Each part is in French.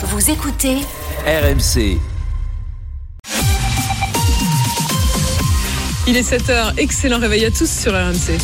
Vous écoutez RMC. Il est 7h, excellent réveil à tous sur RMC.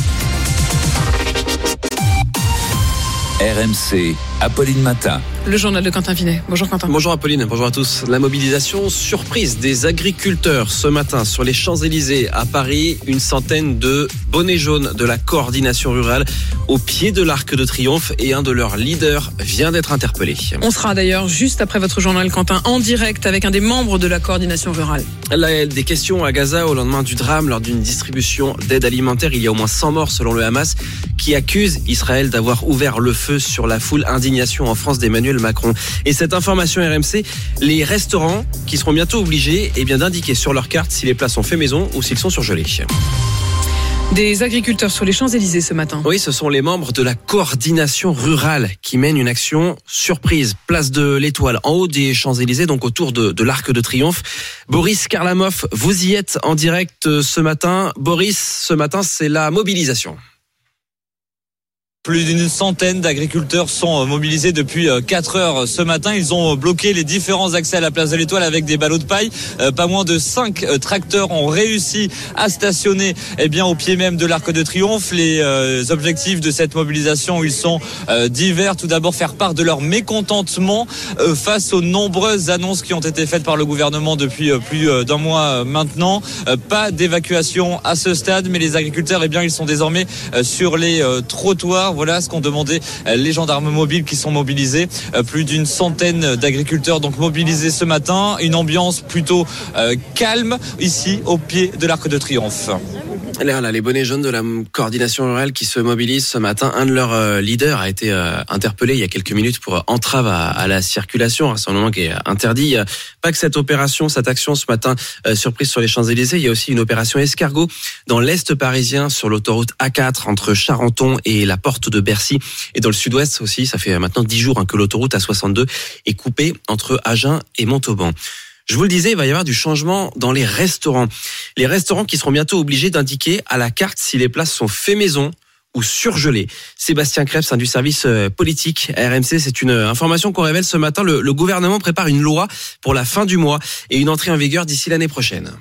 RMC. Apolline Matin. Le journal de Quentin Vinet. Bonjour Quentin. Bonjour Apolline, bonjour à tous. La mobilisation surprise des agriculteurs ce matin sur les Champs-Élysées à Paris. Une centaine de bonnets jaunes de la coordination rurale au pied de l'Arc de Triomphe et un de leurs leaders vient d'être interpellé. On sera d'ailleurs juste après votre journal Quentin en direct avec un des membres de la coordination rurale. Là, des questions à Gaza au lendemain du drame lors d'une distribution d'aide alimentaire. Il y a au moins 100 morts selon le Hamas qui accuse Israël d'avoir ouvert le feu sur la foule. Indignation en France d'Emmanuel Macron. Et cette information RMC, les restaurants qui seront bientôt obligés eh bien, d'indiquer sur leur carte si les plats sont faits maison ou s'ils sont surgelés. Des agriculteurs sur les Champs-Élysées ce matin. Oui, ce sont les membres de la coordination rurale qui mènent une action surprise. Place de l'Étoile, en haut des Champs-Élysées, donc autour de, de l'Arc de Triomphe. Boris Karlamov, vous y êtes en direct euh, ce matin. Boris, ce matin, c'est la mobilisation. Plus d'une centaine d'agriculteurs sont euh, mobilisés depuis 4 heures ce matin. Ils ont bloqué les différents accès à la place de l'Étoile avec des ballots de paille. Euh, pas moins de 5 euh, tracteurs ont réussi à stationner eh bien, au pied même de l'Arc de Triomphe. Les objectifs de cette mobilisation, ils sont divers. Tout d'abord, faire part de leur mécontentement face aux nombreuses annonces qui ont été faites par le gouvernement depuis plus d'un mois maintenant. Pas d'évacuation à ce stade, mais les agriculteurs, eh bien, ils sont désormais sur les trottoirs voilà ce qu'ont demandé euh, les gendarmes mobiles qui sont mobilisés. Euh, plus d'une centaine d'agriculteurs donc mobilisés ce matin. Une ambiance plutôt euh, calme ici au pied de l'Arc de Triomphe. Là, là, les bonnets jaunes de la coordination rurale qui se mobilisent ce matin. Un de leurs leaders a été interpellé il y a quelques minutes pour entrave à, la circulation, moment qui est interdit. Pas que cette opération, cette action ce matin surprise sur les Champs-Élysées, il y a aussi une opération escargot dans l'est parisien sur l'autoroute A4 entre Charenton et la Porte de Bercy. Et dans le sud-ouest aussi, ça fait maintenant dix jours hein, que l'autoroute A62 est coupée entre Agen et Montauban. Je vous le disais, il va y avoir du changement dans les restaurants. Les restaurants qui seront bientôt obligés d'indiquer à la carte si les places sont fait maison ou surgelées. Sébastien Krebs, du service euh, politique RMC, c'est une information qu'on révèle ce matin. Le gouvernement prépare une loi pour la fin du mois et une entrée en vigueur d'ici l'année prochaine.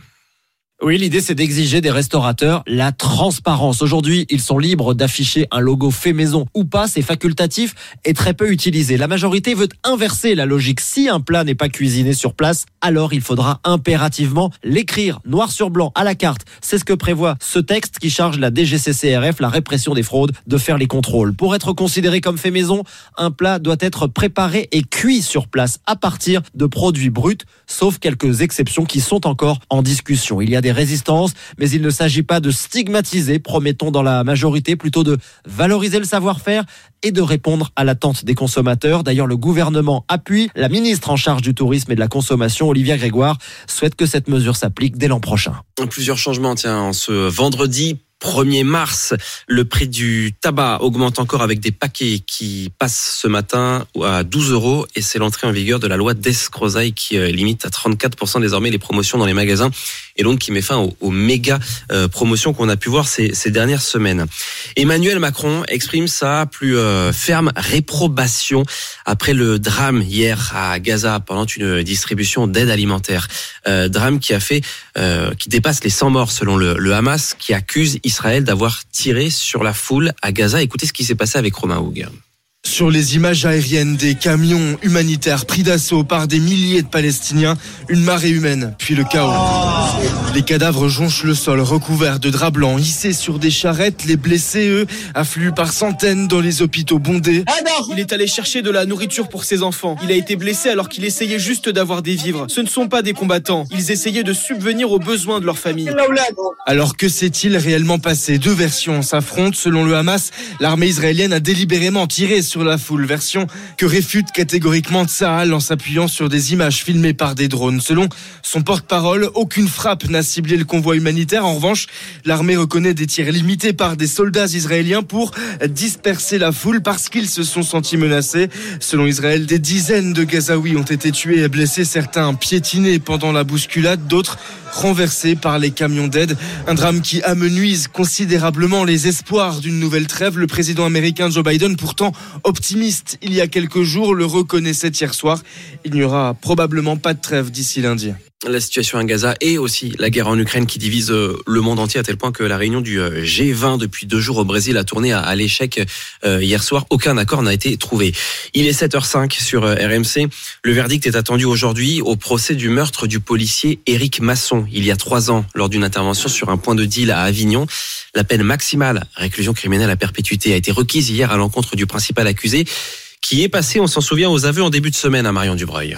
Oui, l'idée c'est d'exiger des restaurateurs la transparence. Aujourd'hui, ils sont libres d'afficher un logo fait maison ou pas, c'est facultatif et très peu utilisé. La majorité veut inverser la logique. Si un plat n'est pas cuisiné sur place, alors il faudra impérativement l'écrire noir sur blanc à la carte. C'est ce que prévoit ce texte qui charge la DGCCRF, la répression des fraudes, de faire les contrôles. Pour être considéré comme fait maison, un plat doit être préparé et cuit sur place à partir de produits bruts, sauf quelques exceptions qui sont encore en discussion. Il y a des résistance, mais il ne s'agit pas de stigmatiser, promettons dans la majorité, plutôt de valoriser le savoir-faire et de répondre à l'attente des consommateurs. D'ailleurs, le gouvernement appuie. La ministre en charge du tourisme et de la consommation, Olivia Grégoire, souhaite que cette mesure s'applique dès l'an prochain. Plusieurs changements, tiens, en ce vendredi 1er mars, le prix du tabac augmente encore avec des paquets qui passent ce matin à 12 euros et c'est l'entrée en vigueur de la loi d'escrozaille qui euh, limite à 34% désormais les promotions dans les magasins et donc qui met fin aux, méga euh, promotions qu'on a pu voir ces, dernières semaines. Emmanuel Macron exprime sa plus euh, ferme réprobation après le drame hier à Gaza pendant une distribution d'aide alimentaire. drame qui a fait, qui dépasse les 100 morts selon le, le Hamas, qui accuse Israël d'avoir tiré sur la foule à Gaza. Écoutez ce qui s'est passé avec Romain Houg. Sur les images aériennes des camions humanitaires pris d'assaut par des milliers de Palestiniens, une marée humaine, puis le chaos. Les cadavres jonchent le sol recouverts de draps blancs hissés sur des charrettes. Les blessés, eux, affluent par centaines dans les hôpitaux bondés. Il est allé chercher de la nourriture pour ses enfants. Il a été blessé alors qu'il essayait juste d'avoir des vivres. Ce ne sont pas des combattants. Ils essayaient de subvenir aux besoins de leur famille. Alors que s'est-il réellement passé? Deux versions s'affrontent. Selon le Hamas, l'armée israélienne a délibérément tiré sur la foule, version que réfute catégoriquement Tsahal en s'appuyant sur des images filmées par des drones. Selon son porte-parole, aucune frappe n'a ciblé le convoi humanitaire. En revanche, l'armée reconnaît des tirs limités par des soldats israéliens pour disperser la foule parce qu'ils se sont sentis menacés. Selon Israël, des dizaines de Gazaouis ont été tués et blessés, certains piétinés pendant la bousculade, d'autres renversés par les camions d'aide. Un drame qui amenuise considérablement les espoirs d'une nouvelle trêve. Le président américain Joe Biden, pourtant optimiste il y a quelques jours, le reconnaissait hier soir. Il n'y aura probablement pas de trêve d'ici lundi la situation à Gaza et aussi la guerre en Ukraine qui divise euh, le monde entier à tel point que la réunion du euh, G20 depuis deux jours au Brésil a tourné à, l'échec euh, hier soir. Aucun accord n'a été trouvé. Il est 7h05 sur RMC. Le verdict est attendu aujourd'hui au procès du meurtre du policier Éric Masson il y a trois ans lors d'une intervention sur un point de deal à Avignon. La peine maximale, réclusion criminelle à perpétuité, a été requise hier à l'encontre du principal accusé qui est passé, on s'en souvient, aux aveux en début de semaine à Marion Dubreuil.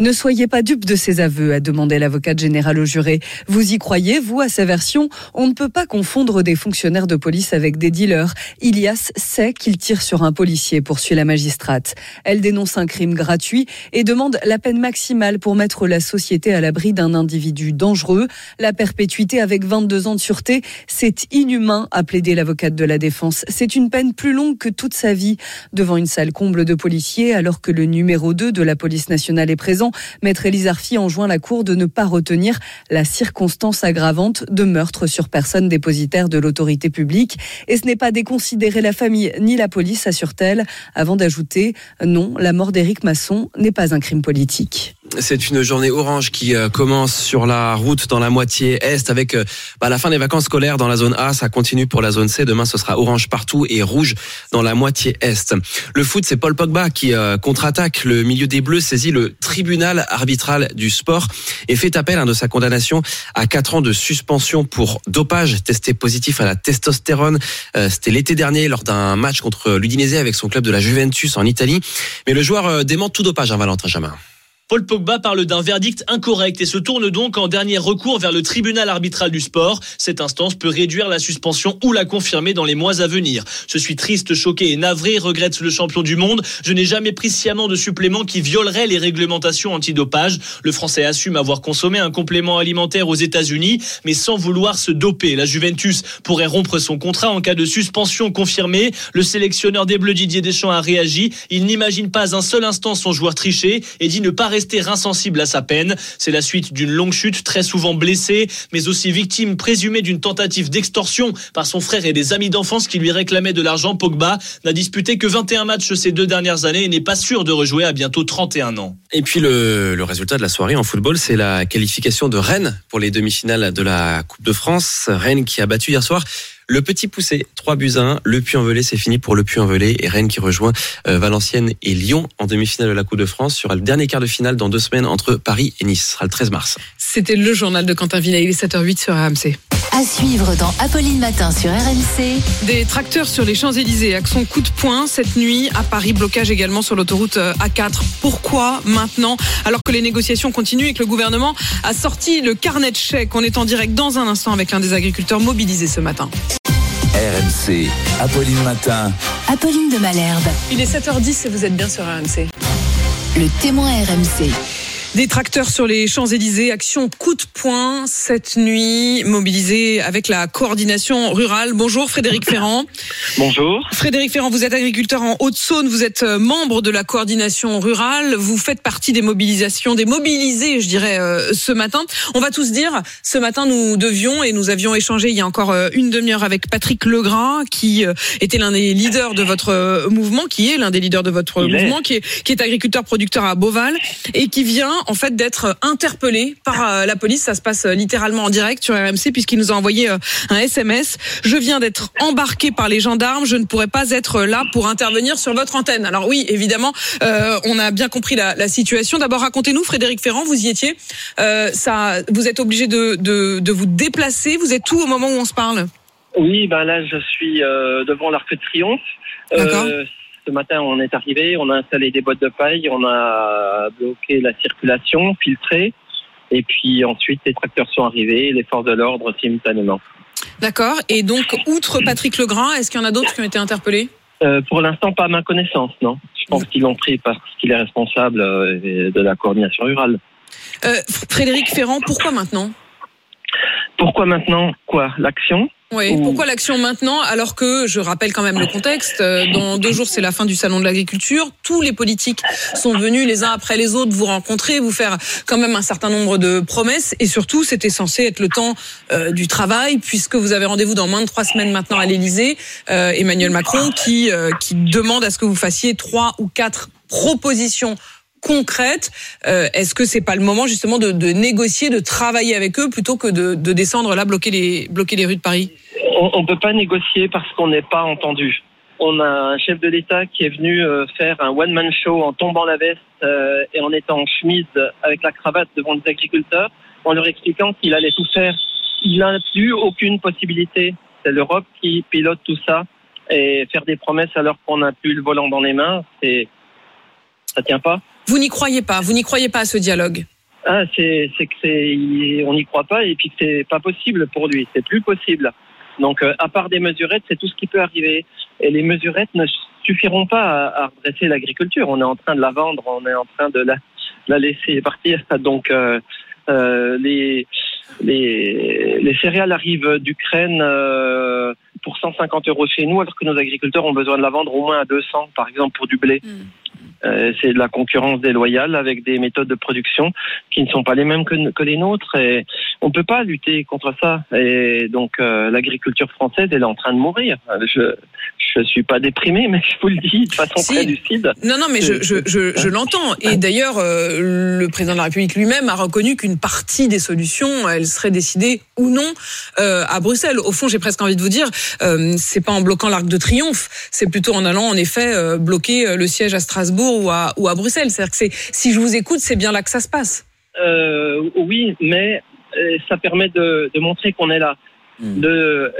Ne soyez pas dupe de ces aveux, a demandé l'avocate générale au juré. Vous y croyez, vous, à sa version? On ne peut pas confondre des fonctionnaires de police avec des dealers. Ilias sait qu'il tire sur un policier, poursuit la magistrate. Elle dénonce un crime gratuit et demande la peine maximale pour mettre la société à l'abri d'un individu dangereux. La perpétuité avec 22 ans de sûreté, c'est inhumain, a plaidé l'avocate de la défense. C'est une peine plus longue que toute sa vie, devant une salle comble de policiers, alors que le numéro 2 de la police nationale est présent Maître Élise Arfi enjoint la Cour de ne pas retenir la circonstance aggravante de meurtre sur personne dépositaire de l'autorité publique. Et ce n'est pas déconsidérer la famille ni la police, assure-t-elle, avant d'ajouter non, la mort d'Éric Masson n'est pas un crime politique. C'est une journée orange qui euh, commence sur la route dans la moitié est avec euh, bah, la fin des vacances scolaires dans la zone A. Ça continue pour la zone C. Demain, ce sera orange partout et rouge dans la moitié est. Le foot, c'est Paul Pogba qui euh, contre-attaque. Le milieu des Bleus saisit le tribunal arbitral du sport et fait appel hein, de sa condamnation à 4 ans de suspension pour dopage testé positif à la testostérone. C'était l'été dernier lors d'un match contre l'Udinese avec son club de la Juventus en Italie. Mais le joueur dément tout dopage, hein, Valentin Jamin. Paul Pogba parle d'un verdict incorrect et se tourne donc en dernier recours vers le tribunal arbitral du sport. Cette instance peut réduire la suspension ou la confirmer dans les mois à venir. Je suis triste, choqué et navré, regrette le champion du monde. Je n'ai jamais pris sciemment de supplément qui violerait les réglementations antidopage. Le Français assume avoir consommé un complément alimentaire aux États-Unis, mais sans vouloir se doper. La Juventus pourrait rompre son contrat en cas de suspension confirmée. Le sélectionneur des Bleus Didier Deschamps a réagi. Il n'imagine pas un seul instant son joueur tricher et dit ne pas rester insensible à sa peine. C'est la suite d'une longue chute, très souvent blessé, mais aussi victime présumée d'une tentative d'extorsion par son frère et des amis d'enfance qui lui réclamaient de l'argent. Pogba n'a disputé que 21 matchs ces deux dernières années et n'est pas sûr de rejouer à bientôt 31 ans. Et puis le, le résultat de la soirée en football, c'est la qualification de Rennes pour les demi-finales de la Coupe de France. Rennes qui a battu hier soir le petit poussé, 3 buts à 1. Le Puy-en-Velay, c'est fini pour le Puy-en-Velay. Et Rennes qui rejoint euh, Valenciennes et Lyon en demi-finale de la Coupe de France. Sur le dernier quart de finale dans deux semaines entre Paris et Nice. Ce sera le 13 mars. C'était le journal de Quentin. Il est 7h08 sur RMC. À suivre dans Apolline Matin sur RMC. Des tracteurs sur les Champs-Élysées. Action coup de poing cette nuit à Paris. Blocage également sur l'autoroute euh, A4. Pourquoi maintenant? Alors que les négociations continuent et que le gouvernement a sorti le carnet de chèques. On est en direct dans un instant avec l'un des agriculteurs mobilisés ce matin. RMC, Apolline Matin. Apolline de Malherbe. Il est 7h10 et vous êtes bien sur RMC. Le témoin RMC. Des tracteurs sur les Champs-Élysées, action coup de poing cette nuit, mobilisée avec la coordination rurale. Bonjour Frédéric Ferrand. Bonjour. Frédéric Ferrand, vous êtes agriculteur en Haute-Saône, vous êtes euh, membre de la coordination rurale, vous faites partie des mobilisations, des mobilisés, je dirais, euh, ce matin. On va tous dire, ce matin nous devions et nous avions échangé il y a encore euh, une demi-heure avec Patrick Legras, qui était l'un des leaders de votre mouvement, qui est l'un des leaders de votre mouvement, qui est, qui est agriculteur producteur à Beauval et qui vient en fait d'être interpellé par euh, la police. Ça se passe euh, littéralement en direct sur RMC puisqu'il nous a envoyé euh, un SMS. Je viens d'être embarqué par les gendarmes. Je ne pourrais pas être là pour intervenir sur votre antenne. Alors oui, évidemment, on a bien compris la, la situation. D'abord, racontez-nous, Frédéric Ferrand, vous y étiez. ça, vous êtes obligé de, de, de, vous déplacer. Vous êtes où au moment où on se parle? Oui, ben là, je suis devant l'Arc de Triomphe. Ce matin, on est arrivé, on a installé des boîtes de paille, on a bloqué la circulation, filtré, et puis ensuite les tracteurs sont arrivés, les forces de l'ordre simultanément. D'accord. Et donc, outre Patrick Legrand, est-ce qu'il y en a d'autres qui ont été interpellés? Euh, Pour l'instant, pas à ma connaissance, non. Je pense qu'ils l'ont pris parce qu'il est responsable euh, de la coordination rurale. Euh, Frédéric Ferrand, pourquoi maintenant? Pourquoi maintenant? Quoi? L'action? Oui, pourquoi l'action maintenant alors que, je rappelle quand même le contexte, euh, dans deux jours c'est la fin du Salon de l'agriculture, tous les politiques sont venus les uns après les autres vous rencontrer, vous faire quand même un certain nombre de promesses. Et surtout c'était censé être le temps euh, du travail puisque vous avez rendez-vous dans moins de trois semaines maintenant à l'Elysée, euh, Emmanuel Macron qui, qui demande à ce que vous fassiez trois ou quatre propositions concrètes. Est-ce que c'est pas le moment justement de, de, négocier, de travailler avec eux plutôt que de, de descendre là bloquer les bloquer les rues de Paris? On ne peut pas négocier parce qu'on n'est pas entendu. On a un chef de l'État qui est venu euh, faire un one-man show en tombant la veste euh, et en étant en chemise avec la cravate devant les agriculteurs, en leur expliquant qu'il allait tout faire. Il n'a plus aucune possibilité. C'est l'Europe qui pilote tout ça et faire des promesses alors qu'on n'a plus le volant dans les mains, c'est ça tient pas. Vous n'y croyez pas Vous n'y croyez pas à ce dialogue? Ah, c'est que c'est on n'y croit pas et puis que c'est pas possible pour lui. C'est plus possible. Donc, euh, à part des mesurettes, c'est tout ce qui peut arriver. Et les mesurettes ne suffiront pas à, redresser l'agriculture. On est en train de la vendre, on est en train de la, la laisser partir. Donc, euh, euh, les, les, les, céréales arrivent d'Ukraine euh, pour 150 euros chez nous, alors que nos agriculteurs ont besoin de la vendre au moins à 200, par exemple, pour du blé. Hmm. Euh, c'est de la concurrence déloyale avec des méthodes de production qui ne sont pas les mêmes que, que les nôtres. Et on ne peut pas lutter contre ça. Et donc euh, l'agriculture française, elle est en train de mourir. Je je suis pas déprimé, mais je vous le dis de façon très lucide. Non, non, mais je, je, je, je l'entends. Et d'ailleurs, euh, le président de la République lui-même a reconnu qu'une partie des solutions, elle serait décidée ou non euh, à Bruxelles. Au fond, j'ai presque envie de vous dire, euh, c'est pas en bloquant l'Arc de Triomphe, c'est plutôt en allant en effet bloquer le siège à Strasbourg ou à, ou à Bruxelles. C'est-à-dire que c'est, si je vous écoute, c'est bien là que ça se passe. oui, mais ça permet de, de montrer qu'on est là. Hmm.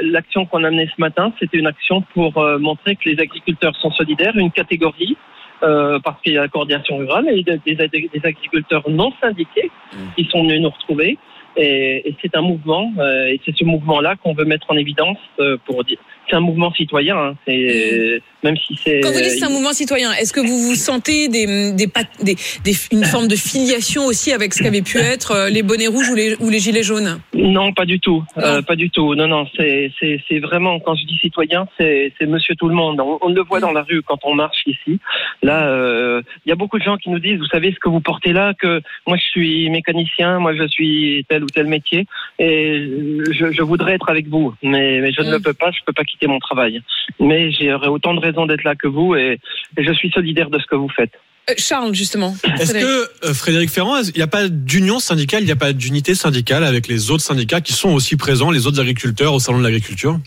L'action qu'on a menée ce matin, c'était une action pour euh, montrer que les agriculteurs sont solidaires, une catégorie, euh, parce qu'il y a la coordination rurale et des, des agriculteurs non syndiqués hmm. qui sont venus nous retrouver. Et, et c'est un mouvement, euh, et c'est ce mouvement-là qu'on veut mettre en évidence euh, pour dire. C'est un mouvement citoyen. Hein, c'est hmm. même si c'est. Quand vous dites c'est un mouvement citoyen, est-ce que vous vous sentez des, des, des, des, une forme de filiation aussi avec ce qu'avaient pu être euh, les bonnets rouges ou les, ou les gilets jaunes? Non, pas du tout, euh, pas du tout. Non, non, c'est c'est vraiment quand je dis citoyen, c'est c'est Monsieur tout le monde. On, on, le voit dans la rue quand on marche ici. Là, euh, il y a beaucoup de gens qui nous disent, vous savez ce que vous portez là, que moi je suis mécanicien, moi je suis tel ou tel métier, et je, je voudrais être avec vous, mais, mais je ne le mm. peux pas, je peux pas quitter mon travail. Mais j'aurais autant de raisons d'être là que vous, et, et je suis solidaire de ce que vous faites. Euh, Charles, justement. Est-ce que, euh, Frédéric Ferrand, il n'y a pas d'union syndicale, il n'y a pas d'unité syndicale avec les autres syndicats qui sont aussi présents, les autres agriculteurs au Salon de l'agriculture?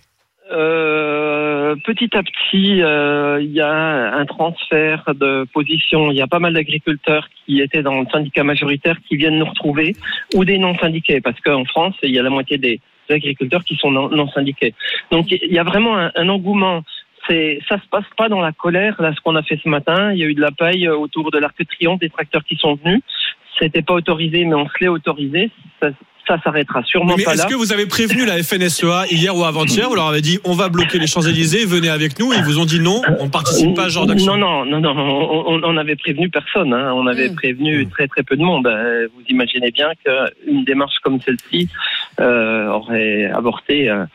Euh, petit à petit, euh, il y a un transfert de position. Il y a pas mal d'agriculteurs qui étaient dans le syndicat majoritaire qui viennent nous retrouver, ou des non syndiqués, parce qu'en France, il y a la moitié des agriculteurs qui sont non, syndiqués. Donc il y a vraiment un, engouement. C'est, ça se passe pas dans la colère. Là, ce qu'on a fait ce matin, il y a eu de la paille autour de l'Arc de Triomphe, des tracteurs qui sont venus. C'était pas autorisé, mais on se l'est autorisé. Ça s'arrêtera sûrement mais pas là. Est-ce que vous avez prévenu la FNSEA hier ou avant-hier Vous leur avez dit on va bloquer les Champs-Élysées, venez avec nous. Et ils vous ont dit non, on ne participe pas à ce genre d'action. Non, non, non, non, on, on avait prévenu personne. Hein. On avait hmm. prévenu hmm. très très peu de monde. Euh, vous imaginez bien qu'une démarche comme celle-ci euh, aurait avorté. Euh,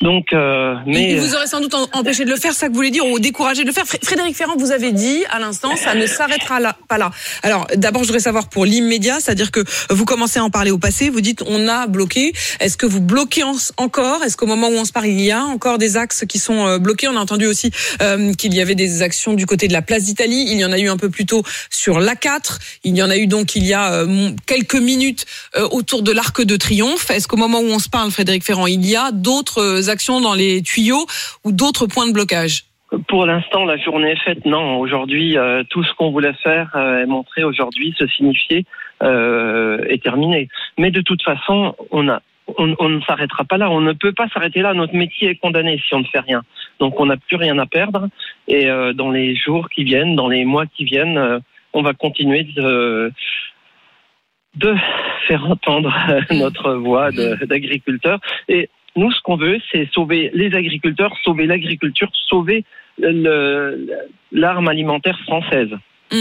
donc, euh, mais il vous aurait sans doute empêché de le faire, ça que vous voulez dire, ou découragé de le faire. Frédéric Ferrand, vous avez dit à l'instant, ça ne s'arrêtera là, pas là. Alors, d'abord, je voudrais savoir pour l'immédiat, c'est-à-dire que vous commencez à en parler au passé, vous dites on a bloqué. Est-ce que vous bloquez encore? Est-ce qu'au moment où on se parle, il y a encore des axes qui sont euh, bloqués? On a entendu aussi euh, qu'il y avait des actions du côté de la place d'Italie. Il y en a eu un peu plus tôt sur l'A4. Il y en a eu donc il y a euh, quelques minutes autour de l'Arc de Triomphe. Est-ce qu'au moment où on se parle, Frédéric Ferrand, il y a d'autres actions dans les tuyaux ou d'autres points de blocage pour l'instant, la journée est faite. Non, aujourd'hui, euh, tout ce qu'on voulait faire euh, et montrer aujourd'hui, se signifier, euh, est terminé. Mais de toute façon, on ne s'arrêtera pas là. On ne peut pas s'arrêter là. Notre métier est condamné si on ne fait rien. Donc, on n'a plus rien à perdre. Et dans les jours qui viennent, dans les mois qui viennent, on va continuer de, de faire entendre notre voix d'agriculteurs. Et nous, ce qu'on veut, c'est sauver les agriculteurs, sauver l'agriculture, sauver l'arme alimentaire française.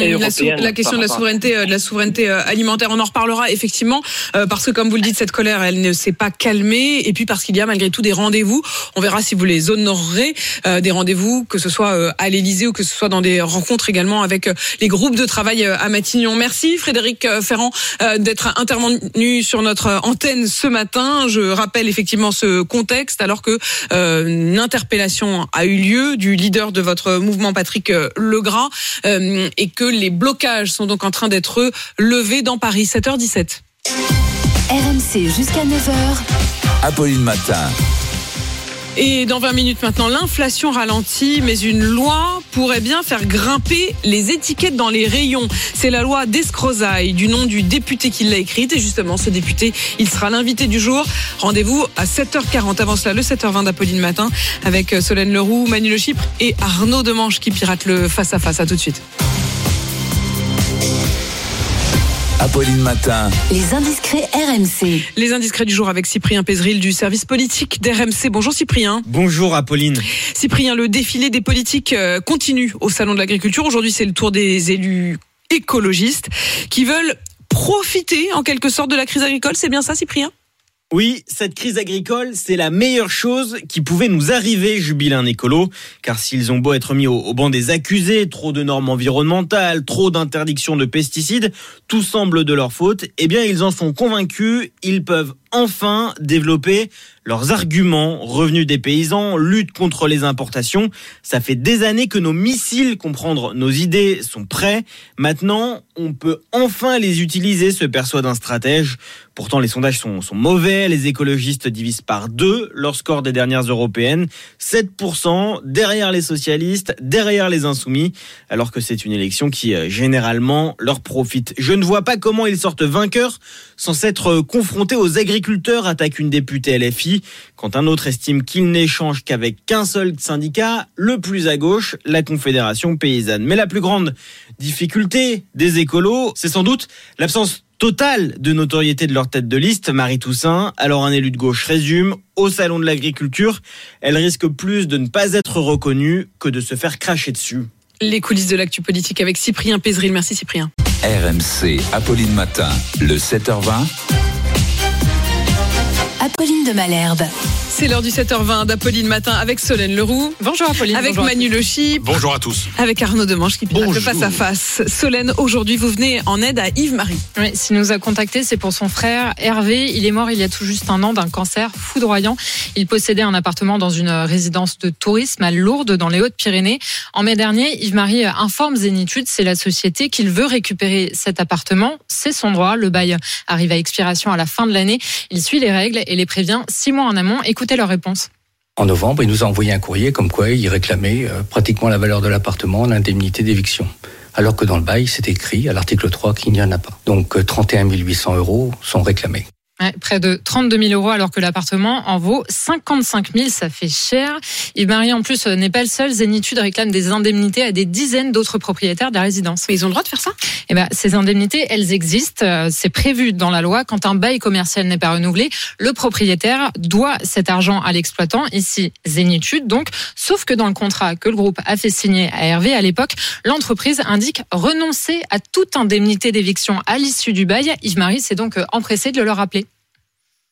Et la, sou- européenne la question de la à- souveraineté, euh, de la souveraineté euh, alimentaire, on en reparlera effectivement euh, parce que comme vous le dites, cette colère, elle ne s'est pas calmée et puis parce qu'il y a malgré tout des rendez-vous. On verra si vous les honorerez, euh, des rendez-vous que ce soit euh, à l'Élysée ou que ce soit dans des rencontres également avec les groupes de travail à Matignon. Merci Frédéric Ferrand euh, d'être intervenu sur notre antenne ce matin. Je rappelle effectivement ce contexte alors que euh, une interpellation a eu lieu du leader de votre mouvement Patrick Legras euh, et que les blocages sont donc en train d'être levés dans Paris. 7h17. RMC jusqu'à 9h. Apolline Matin. Et dans 20 minutes maintenant, l'inflation ralentit, mais une loi pourrait bien faire grimper les étiquettes dans les rayons. C'est la loi d'Escrozaille, du nom du député qui l'a écrite. Et justement, ce député, il sera l'invité du jour. Rendez-vous à 7h40. Avant cela, le 7h20 d'Apolline Matin, avec Solène Leroux, Manu Le Chypre et Arnaud Demange qui pirate le face-à-face. À tout de suite. Apolline Matin. Les indiscrets RMC. Les indiscrets du jour avec Cyprien Pézeril du service politique d'RMC. Bonjour Cyprien. Bonjour Apolline. Cyprien, le défilé des politiques euh, continue au Salon de l'Agriculture. Aujourd'hui, c'est le tour des élus écologistes qui veulent profiter en quelque sorte de la crise agricole. C'est bien ça, Cyprien? Oui, cette crise agricole, c'est la meilleure chose qui pouvait nous arriver, jubile un écolo. Car s'ils ont beau être mis au, banc des accusés, trop de normes environnementales, trop d'interdictions de pesticides, tout semble de leur faute, eh bien ils en sont convaincus, ils peuvent enfin développer leurs arguments, revenus des paysans, lutte contre les importations. Ça fait des années que nos missiles, comprendre nos idées, sont prêts. Maintenant, on peut enfin les utiliser, se persuade un stratège. Pourtant, les sondages sont, mauvais. Les écologistes divisent par deux leur score des dernières européennes. 7% derrière les socialistes, derrière les insoumis, alors que c'est une élection qui, euh, généralement, leur profite. Je ne vois pas comment ils sortent vainqueurs sans s'être euh, confrontés aux agriculteurs, attaque une députée LFI, quand un autre estime qu'il n'échange qu'avec qu'un seul syndicat, le plus à gauche, la Confédération paysanne. Mais la plus grande difficulté des écolos, c'est sans doute l'absence totale de notoriété de leur tête de liste, Marie Toussaint. Alors un élu de gauche résume, au salon de l'agriculture, elle risque plus de ne pas être reconnue que de se faire cracher dessus. Les coulisses de l'actu politique avec Cyprien Pézeril. Merci Cyprien. RMC. Apolline Matin. Le 7h20. Apolline de Malherbe. C'est l'heure du 7h20 d'Apolline Matin avec Solène Leroux. Bonjour Apolline. Avec bonjour à Manu Le Chypre. Bonjour à tous. Avec Arnaud Demange qui pirate le Bonjour. face à face. Solène, aujourd'hui, vous venez en aide à Yves-Marie. Oui, s'il nous a contacté, c'est pour son frère Hervé. Il est mort il y a tout juste un an d'un cancer foudroyant. Il possédait un appartement dans une résidence de tourisme à Lourdes, dans les Hautes-Pyrénées. En mai dernier, Yves-Marie informe Zénitude, c'est la société, qu'il veut récupérer cet appartement. C'est son droit. Le bail arrive à expiration à la fin de l'année. Il suit les règles et les prévient six mois en amont. Écoutez leur réponse. En novembre, il nous a envoyé un courrier comme quoi il réclamait euh, pratiquement la valeur de l'appartement, l'indemnité d'éviction. Alors que dans le bail, c'est écrit à l'article 3 qu'il n'y en a pas. Donc euh, 31 800 euros sont réclamés. Ouais, près de 32 000 euros alors que l'appartement en vaut 55 000, ça fait cher. Yves-Marie en plus euh, n'est pas le seul. Zénitude réclame des indemnités à des dizaines d'autres propriétaires de la résidence. Mais ils ont le droit de faire ça? Eh ben, ces indemnités, elles existent. Euh, C'est prévu dans la loi. Quand un bail commercial n'est pas renouvelé, le propriétaire doit cet argent à l'exploitant, ici Zénitude donc. Sauf que dans le contrat que le groupe a fait signer à Hervé à l'époque, l'entreprise indique renoncer à toute indemnité d'éviction à l'issue du bail. Yves-Marie s'est donc euh, empressé de le rappeler.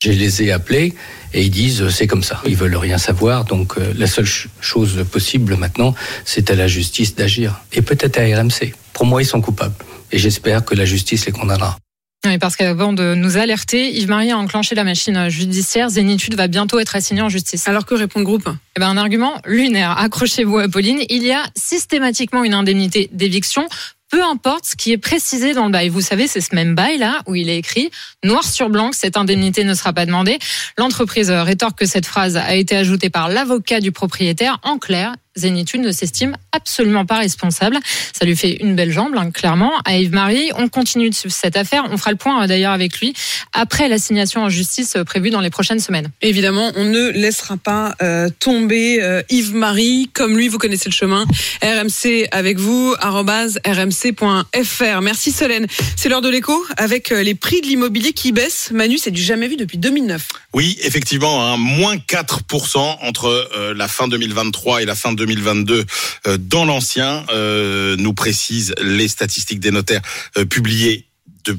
Je les ai appelés et ils disent euh, c'est comme ça. Ils veulent rien savoir. Donc euh, la seule ch- chose possible maintenant, c'est à la justice d'agir. Et peut-être à RMC. Pour moi, ils sont coupables. Et j'espère que la justice les condamnera. Oui, parce qu'avant de nous alerter, Yves-Marie a enclenché la machine judiciaire. Zénitude va bientôt être assigné en justice. Alors que répond le groupe? Eh ben, un argument lunaire. Accrochez-vous, Apolline. Il y a systématiquement une indemnité d'éviction. Peu importe ce qui est précisé dans le bail. Vous savez, c'est ce même bail là où il est écrit noir sur blanc que cette indemnité ne sera pas demandée. L'entreprise rétorque que cette phrase a été ajoutée par l'avocat du propriétaire. En clair, Zénitude ne s'estime absolument pas responsable. Ça lui fait une belle jambe, hein, clairement. À Yves-Marie, on continue de suivre cette affaire. On fera le point euh, d'ailleurs avec lui après l'assignation en justice euh, prévue dans les prochaines semaines. Évidemment, on ne laissera pas euh, tomber euh, Yves-Marie. Comme lui, vous connaissez le chemin. RMC avec vous, rmc.fr. Merci Solène. C'est l'heure de l'écho avec euh, les prix de l'immobilier qui baissent. Manu, c'est du jamais vu depuis 2009. Oui, effectivement, hein, moins 4% entre euh, la fin 2023 et la fin 2022 euh, dans l'ancien, euh, nous précisent les statistiques des notaires euh, publiées de,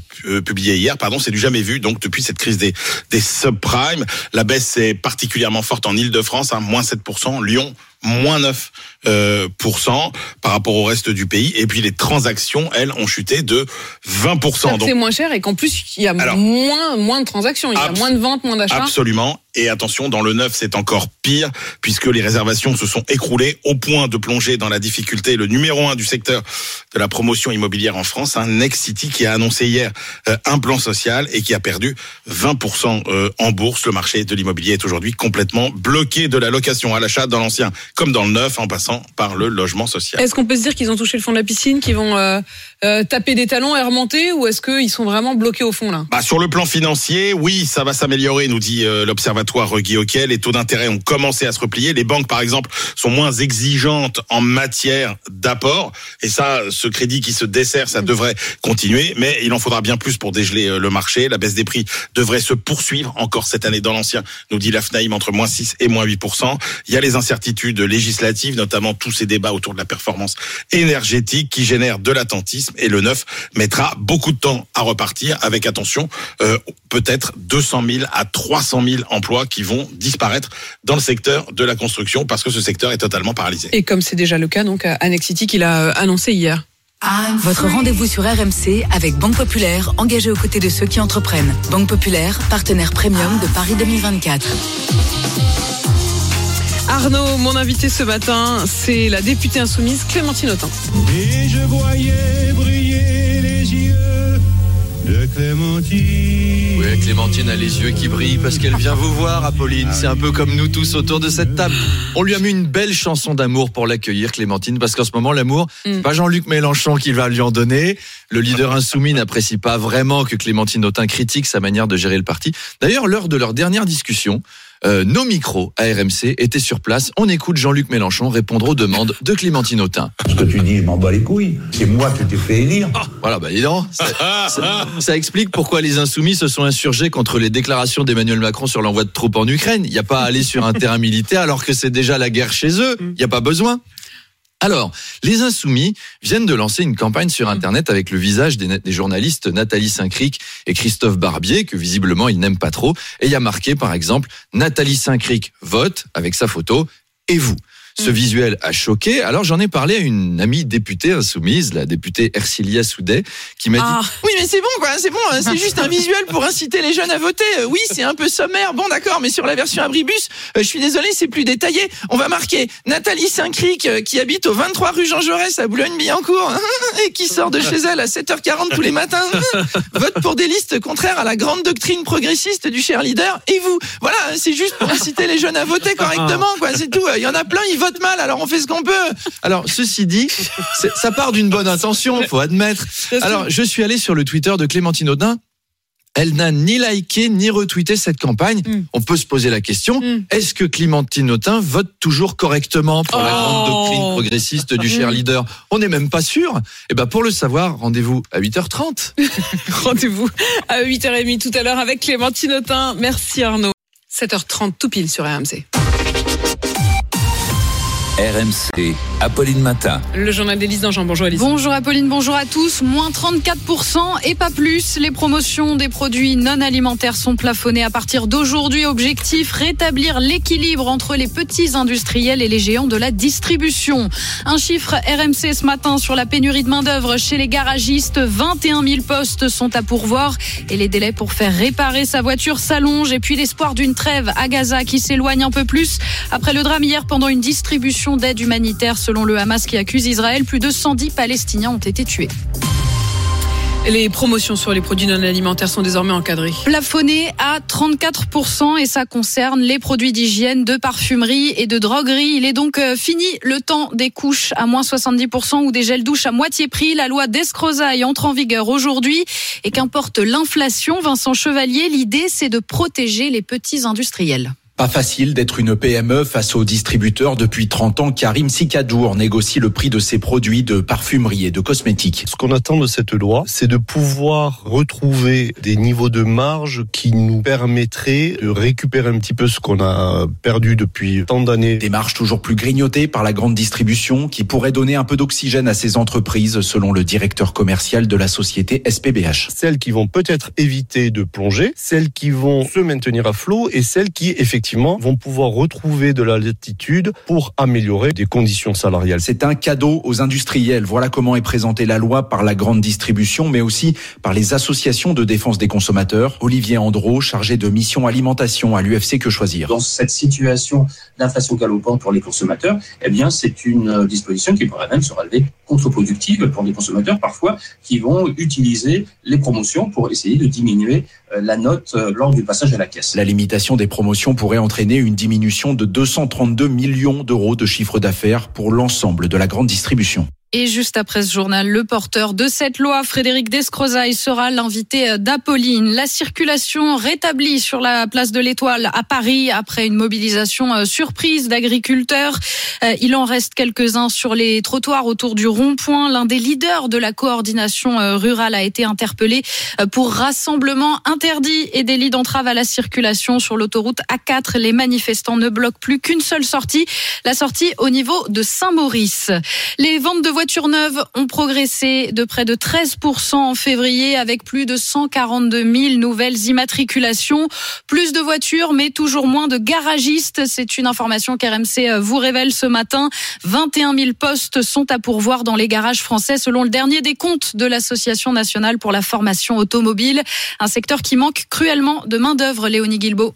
hier, pardon, c'est du jamais vu. Donc depuis cette crise des, des subprimes, la baisse est particulièrement forte en Île-de-France, hein, moins 7%, Lyon moins 9 euh, par rapport au reste du pays. Et puis les transactions, elles, ont chuté de 20%. C'est moins cher et qu'en plus il y a Alors, moins moins de transactions, il y a moins de ventes, moins d'achats. Absolument. Et attention, dans le neuf, c'est encore pire, puisque les réservations se sont écroulées au point de plonger dans la difficulté. Le numéro un du secteur de la promotion immobilière en France, un Next City qui a annoncé hier euh, un plan social et qui a perdu 20% euh, en bourse. Le marché de l'immobilier est aujourd'hui complètement bloqué de la location à l'achat dans l'ancien comme dans le neuf, en passant par le logement social. Est-ce qu'on peut se dire qu'ils ont touché le fond de la piscine, qu'ils vont euh, euh, taper des talons et remonter, ou est-ce qu'ils sont vraiment bloqués au fond là? Bah, sur le plan financier, oui, ça va s'améliorer, nous dit euh, l'observatoire Guy Hockey. Les taux d'intérêt ont commencé à se replier. Les banques, par exemple, sont moins exigeantes en matière d'apport. Et ça, ce crédit qui se dessert, ça devrait continuer. Mais il en faudra bien plus pour dégeler euh, le marché. La baisse des prix devrait se poursuivre encore cette année dans l'ancien, nous dit l'AFNAIM, entre moins 6 et moins 8%. Il y a les incertitudes législatives, notamment tous ces débats autour de la performance énergétique qui génèrent de l'attentisme. Et le neuf mettra beaucoup de temps à repartir avec, attention, euh, peut-être 200 000 à 300 000 emplois qui vont disparaître dans le secteur de la construction parce que ce secteur est totalement paralysé. Et comme c'est déjà le cas, donc à Annex City qu'il a euh, annoncé hier. Votre rendez-vous sur RMC avec Banque Populaire, engagée aux côtés de ceux qui entreprennent. Banque Populaire, partenaire premium de Paris 2024. Arnaud, mon invité ce matin, c'est la députée insoumise Clémentine Autain. Et je voyais briller les yeux de Clémentine. Oui, Clémentine a les yeux qui brillent parce qu'elle vient vous voir, Apolline. C'est un peu comme nous tous autour de cette table. On lui a mis une belle chanson d'amour pour l'accueillir, Clémentine, parce qu'en ce moment, l'amour, c'est pas Jean-Luc Mélenchon qui va lui en donner. Le leader insoumis n'apprécie pas vraiment que Clémentine Autain critique sa manière de gérer le parti. D'ailleurs, lors de leur dernière discussion, euh, nos micros à RMC étaient sur place. On écoute Jean-Luc Mélenchon répondre aux demandes de Clémentine Autain. Ce que tu dis, je m'en bats les couilles. C'est moi qui t'ai fait élire. Voilà, bah dis donc. Ça, ça- ça explique pourquoi les insoumis se sont insurgés contre les déclarations d'Emmanuel Macron sur l'envoi de troupes en Ukraine. Il n'y a pas à aller sur un terrain militaire alors que c'est déjà la guerre chez eux. Il n'y a pas besoin. Alors, les Insoumis viennent de lancer une campagne sur Internet avec le visage des, journalistes Nathalie Saint-Cric et Christophe Barbier, que visiblement ils n'aiment pas trop. Et il y a marqué, par exemple, Nathalie Saint-Cric vote avec sa photo et vous? Ce visuel a choqué. Alors j'en ai parlé à une amie députée insoumise, la députée Ercilia Soudet, qui m'a dit Oui, mais c'est bon, quoi, c'est bon, hein, c'est juste un visuel pour inciter les jeunes à voter. Oui, c'est un peu sommaire, bon, d'accord, mais sur la version abribus, euh, je suis désolé, c'est plus détaillé. On va marquer Nathalie Saint-Cric, euh, qui habite au 23 rue Jean Jaurès à Boulogne-Billancourt, et qui sort de chez elle à 7h40 tous les matins, vote pour des listes contraires à la grande doctrine progressiste du cher leader. Et vous, voilà, c'est juste pour inciter les jeunes à voter correctement, quoi, c'est tout. Il y en a plein, ils votent mal, alors on fait ce qu'on peut. Alors, ceci dit, ça part d'une bonne intention, faut admettre. Alors, je suis allé sur le Twitter de Clémentine Audin. Elle n'a ni liké ni retweeté cette campagne. On peut se poser la question est-ce que Clémentine Autain vote toujours correctement pour la grande doctrine progressiste du cher Mm. leader? On n'est même pas sûr. Et ben pour le savoir, rendez-vous à 8h30. Rendez-vous à 8h30 tout à l'heure avec Clémentine Autain. Merci Arnaud. 7h30 tout pile sur RMC. RMC, Apolline Matin. Le journal d'Élise Dangean. Bonjour Élise. Bonjour Apolline, bonjour à tous. Moins 34% et pas plus. Les promotions des produits non alimentaires sont plafonnées à partir d'aujourd'hui. Objectif, rétablir l'équilibre entre les petits industriels et les géants de la distribution. Un chiffre RMC ce matin sur la pénurie de main-d'œuvre chez les garagistes. 21 000 postes sont à pourvoir et les délais pour faire réparer sa voiture s'allongent. Et puis l'espoir d'une trêve à Gaza qui s'éloigne un peu plus après le drame hier pendant une distribution d'aide humanitaire selon le Hamas qui accuse Israël. Plus de 110 Palestiniens ont été tués. Les promotions sur les produits non alimentaires sont désormais encadrées. Plafonné à 34% et ça concerne les produits d'hygiène, de parfumerie et de droguerie. Il est donc euh, fini le temps des couches à moins 70% ou des gels douches à moitié prix. La loi d'Escrozaille entre en vigueur aujourd'hui et qu'importe l'inflation, Vincent Chevalier, l'idée c'est de protéger les petits industriels. Pas facile d'être une PME face aux distributeurs. Depuis 30 ans, Karim Sikadour négocie le prix de ses produits de parfumerie et de cosmétiques. Ce qu'on attend de cette loi, c'est de pouvoir retrouver des niveaux de marge qui nous permettraient de récupérer un petit peu ce qu'on a perdu depuis tant d'années. Des marges toujours plus grignotées par la grande distribution qui pourrait donner un peu d'oxygène à ces entreprises, selon le directeur commercial de la société SPBH. Celles qui vont peut-être éviter de plonger, celles qui vont se maintenir à flot et celles qui effectivement vont pouvoir retrouver de la latitude pour améliorer des conditions salariales. C'est un cadeau aux industriels. Voilà comment est présentée la loi par la grande distribution, mais aussi par les associations de défense des consommateurs. Olivier Andro, chargé de mission alimentation à l'UFC Que Choisir? Dans cette situation d'inflation galopante pour les consommateurs, eh bien, c'est une disposition qui pourrait même se révéler contre-productive pour des consommateurs parfois qui vont utiliser les promotions pour essayer de diminuer euh, la note euh, lors du passage à la caisse. La limitation des promotions pourrait entraîner une diminution de 232 millions d'euros de chiffre d'affaires pour l'ensemble de la grande distribution. Et juste après ce journal, le porteur de cette loi, Frédéric Descrozaille, sera l'invité d'Apolline. La circulation rétablie sur la place de l'Étoile à Paris après une mobilisation euh, surprise d'agriculteurs. Euh, il en reste quelques-uns sur les trottoirs autour du rond-point. L'un des leaders de la coordination euh, rurale a été interpellé pour rassemblement interdit et délit d'entrave à la circulation sur l'autoroute A4. Les manifestants ne bloquent plus qu'une seule sortie, la sortie au niveau de Saint-Maurice. Les ventes de voitures neuves ont progressé de près de 13% en février avec plus de 142 000 nouvelles immatriculations. Plus de voitures, mais toujours moins de garagistes. C'est une information qu'RMC vous révèle ce matin. 21 000 postes sont à pourvoir dans les garages français selon le dernier décompte de l'Association nationale pour la formation automobile. Un secteur qui manque cruellement de main-d'œuvre, Léonie Guilbeault.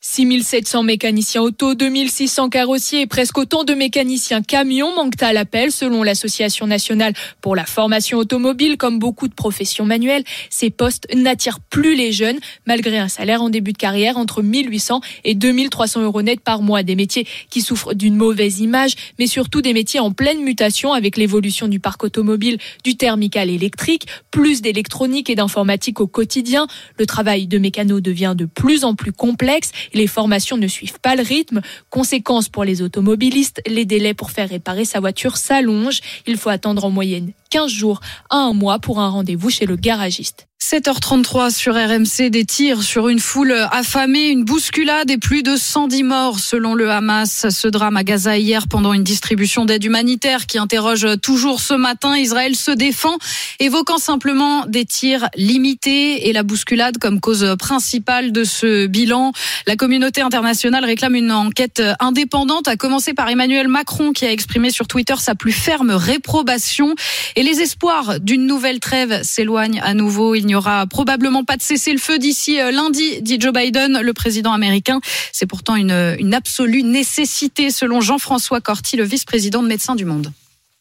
6700 mécaniciens auto, 2600 carrossiers et presque autant de mécaniciens camions manquent à l'appel selon l'Association nationale pour la formation automobile. Comme beaucoup de professions manuelles, ces postes n'attirent plus les jeunes malgré un salaire en début de carrière entre 1800 et 2300 euros net par mois. Des métiers qui souffrent d'une mauvaise image, mais surtout des métiers en pleine mutation avec l'évolution du parc automobile, du thermique à l'électrique, plus d'électronique et d'informatique au quotidien. Le travail de mécano devient de plus en plus complexe les formations ne suivent pas le rythme. Conséquence pour les automobilistes, les délais pour faire réparer sa voiture s'allongent. Il faut attendre en moyenne 15 jours à un mois pour un rendez-vous chez le garagiste. 7h33 sur RMC, des tirs sur une foule affamée, une bousculade et plus de 110 morts selon le Hamas. Ce drame à Gaza hier pendant une distribution d'aide humanitaire qui interroge toujours ce matin. Israël se défend, évoquant simplement des tirs limités et la bousculade comme cause principale de ce bilan. La communauté internationale réclame une enquête indépendante, à commencer par Emmanuel Macron qui a exprimé sur Twitter sa plus ferme réprobation. Et les espoirs d'une nouvelle trêve s'éloignent à nouveau. Il n'y aura probablement pas de cessez-le-feu d'ici euh, lundi, dit Joe Biden, le président américain. C'est pourtant une, absolue nécessité, selon Jean-François Corti, le vice-président de Médecins du Monde.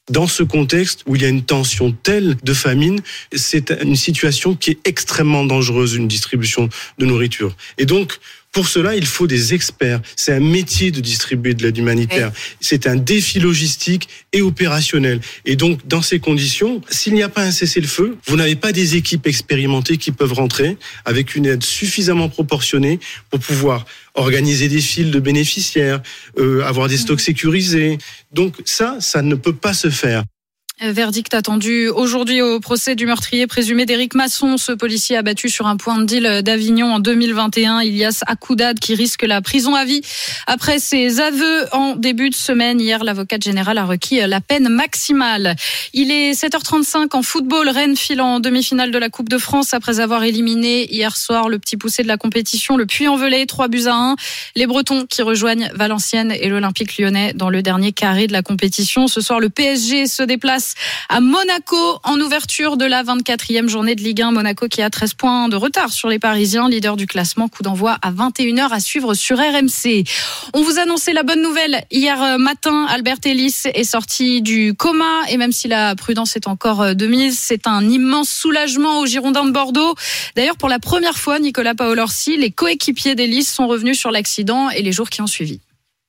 Dans ce contexte où il y a une tension telle de famine, c'est une situation qui est extrêmement dangereuse, une distribution de nourriture. Et donc, pour cela, il faut des experts. C'est un métier de distribuer de l'aide humanitaire. C'est un défi logistique et opérationnel. Et donc, dans ces conditions, s'il n'y a pas un cessez-le-feu, vous n'avez pas des équipes expérimentées qui peuvent rentrer avec une aide suffisamment proportionnée pour pouvoir organiser des files de bénéficiaires, euh, avoir des stocks sécurisés. Donc ça, ça ne peut pas se faire. Verdict attendu aujourd'hui au procès du meurtrier présumé d'Éric Masson, ce policier abattu sur un point de deal d'Avignon en 2021, Ilias Akoudad, qui risque la prison à vie. Après ses aveux en début de semaine, hier, l'avocate générale a requis la peine maximale. Il est 7h35 en football. Rennes file en demi-finale de la Coupe de France après avoir éliminé hier soir le petit poussé de la compétition, le Puy-en-Velay, 3 buts à 1. Les Bretons qui rejoignent Valenciennes et l'Olympique lyonnais dans le dernier carré de la compétition. Ce soir, le PSG se déplace à Monaco en ouverture de la 24e journée de Ligue 1. Monaco qui a 13 points de retard sur les Parisiens, leader du classement. Coup d'envoi à 21h à suivre sur RMC. On vous annonçait la bonne nouvelle hier matin. Albert Ellis est sorti du coma et même si la prudence est encore de mise, c'est un immense soulagement aux Girondins de Bordeaux. D'ailleurs, pour la première fois, Nicolas Paolorsi, les coéquipiers d'Ellis sont revenus sur l'accident et les jours qui ont suivi.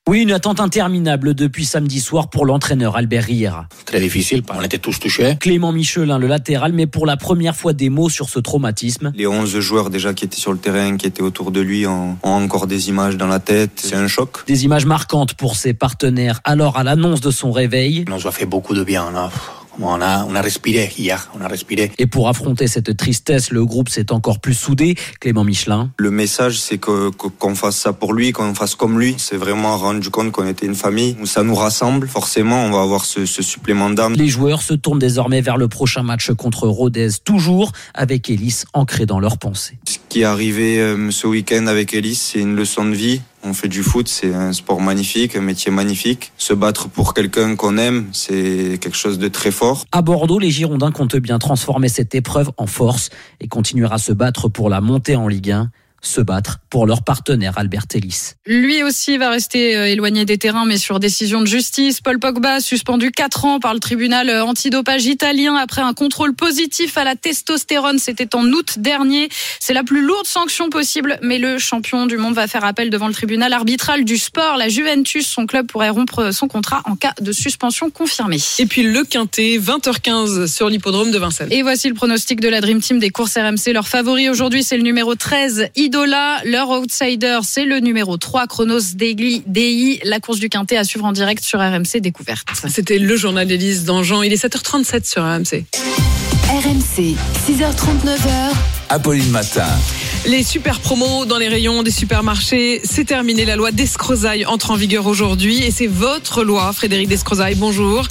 Oui, une attente interminable depuis samedi soir pour l'entraîneur Albert Riera. Très difficile, on était tous touchés. Clément Michelin, le latéral, mais pour la première fois des mots sur ce traumatisme. Les 11 joueurs déjà qui étaient sur le terrain, qui étaient autour de lui, ont, ont encore des images dans la tête. C'est un choc. Des images marquantes pour ses partenaires. Alors, à l'annonce de son réveil, On nous a fait beaucoup de bien, là. On a, on a respiré hier, on a respiré. et pour affronter cette tristesse, le groupe s'est encore plus soudé. Clément Michelin. Le message, c'est que que- qu'on fasse ça pour lui, qu'on fasse comme lui. C'est vraiment rendu compte qu'on était une famille. Ça nous rassemble. Forcément, on va avoir ce, ce supplément d'âme. Les joueurs se tournent désormais vers le prochain match contre Rodez, toujours avec Ellis ancré dans leurs pensées. Qui est arrivé euh, ce week-end avec Elise, c'est une leçon de vie. On fait du foot, c'est un sport magnifique, un métier magnifique. Se battre pour quelqu'un qu'on aime, c'est quelque chose de très fort. À Bordeaux, les Girondins comptent bien transformer cette épreuve en force et continuer à se battre pour la montée en Ligue 1, se battre pour leur partenaire Albert Ellis. Lui aussi va rester euh, éloigné des terrains, mais sur décision de justice. Paul Pogba, suspendu 4 ans par le tribunal euh, antidopage italien après un contrôle positif à la testostérone. C'était en août dernier. C'est la plus lourde sanction possible, mais le champion du monde va faire appel devant le tribunal arbitral du sport. La Juventus, son club pourrait rompre son contrat en cas de suspension confirmée. Et puis le quintet, 20h15 sur l'hippodrome de Vincennes. Et voici le pronostic de la Dream Team des courses RMC. Leur favori aujourd'hui, c'est le numéro 13, Idola. Leur outsider, c'est le numéro 3, Chronos DI. La course du quintet à suivre en direct sur RMC Découverte. C'était le journal d'Élise Dangean. Il est 7h37 sur RMC. RMC, 6h39h. Apolline Matin. Les super promos dans les rayons des supermarchés, c'est terminé. La loi d'Escrozaille entre en vigueur aujourd'hui et c'est votre loi, Frédéric Descrozaille. Bonjour.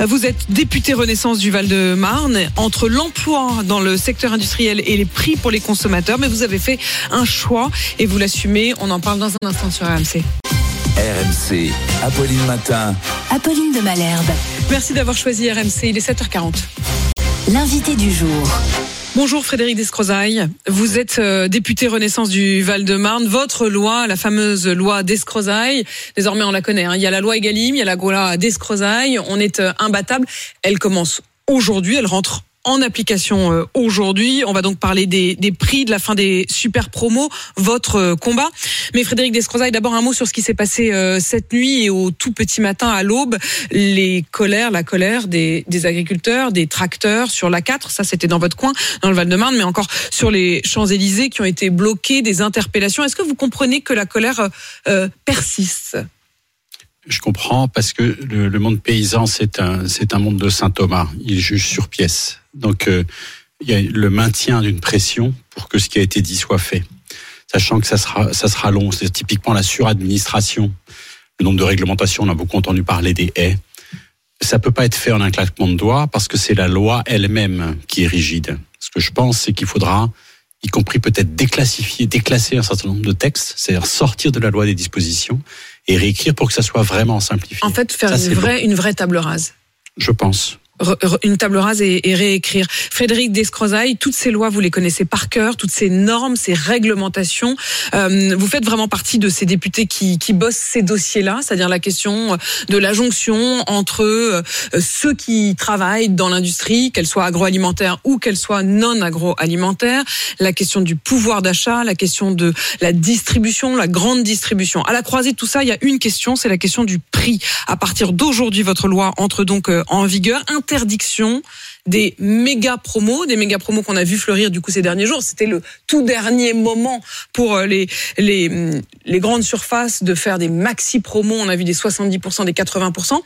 Euh, Vous êtes député Renaissance du Val-de-Marne. Entre l'emploi dans le secteur industriel et les prix pour les consommateurs, mais vous avez fait un choix et vous l'assumez. On en parle dans un instant sur RMC. RMC. Apolline Matin. Apolline de Malherbe. Merci d'avoir choisi RMC. Il est 7h40. L'invité du jour. Bonjour Frédéric Descrozaille. Vous êtes euh, député Renaissance du Val-de-Marne. Votre loi, la fameuse loi Descrozaille, désormais on la connaît. hein. Il y a la loi Egalim, il y a la loi Descrozaille. On est euh, imbattable. Elle commence aujourd'hui, elle rentre en application euh, aujourd'hui. On va donc parler des, des prix de la fin des super promos, votre euh, combat. Mais Frédéric Descrozaille, d'abord un mot sur ce qui s'est passé euh, cette nuit et au tout petit matin à l'aube. Les colères, la colère des, des agriculteurs, des tracteurs sur la 4, ça c'était dans votre coin, dans le Val-de-Marne, mais encore sur les Champs-Élysées qui ont été bloqués, des interpellations. Est-ce que vous comprenez que la colère euh, persiste? Je comprends parce que le, le monde paysan, c'est un, c'est un monde de Saint Thomas. Il juge sur pièce. Donc, euh, il y a le maintien d'une pression pour que ce qui a été dit soit fait. Sachant que ça sera, ça sera long. C'est typiquement la suradministration. Le nombre de réglementations, on a beaucoup entendu parler des haies. Ça peut pas être fait en un claquement de doigts parce que c'est la loi elle-même qui est rigide. Ce que je pense, c'est qu'il faudra, y compris peut-être déclassifier, déclasser un certain nombre de textes, c'est-à-dire sortir de la loi des dispositions et réécrire pour que ça soit vraiment simplifié. En fait, faire Ça, une vraie, une vraie table rase. Je pense. Une table rase et, et réécrire. Frédéric Descrozaille, toutes ces lois, vous les connaissez par cœur, toutes ces normes, ces réglementations. Euh, vous faites vraiment partie de ces députés qui, qui bossent ces dossiers-là, c'est-à-dire la question de la jonction entre euh, ceux qui travaillent dans l'industrie, qu'elle soit agroalimentaire ou qu'elle soit non agroalimentaire, la question du pouvoir d'achat, la question de la distribution, la grande distribution. À la croisée de tout ça, il y a une question, c'est la question du prix. À partir d'aujourd'hui, votre loi entre donc euh, en vigueur. Interdiction des méga promos, des méga promos qu'on a vu fleurir du coup ces derniers jours. C'était le tout dernier moment pour euh, les, hum, les grandes surfaces de faire des maxi promos. On a vu des 70%, des 80%.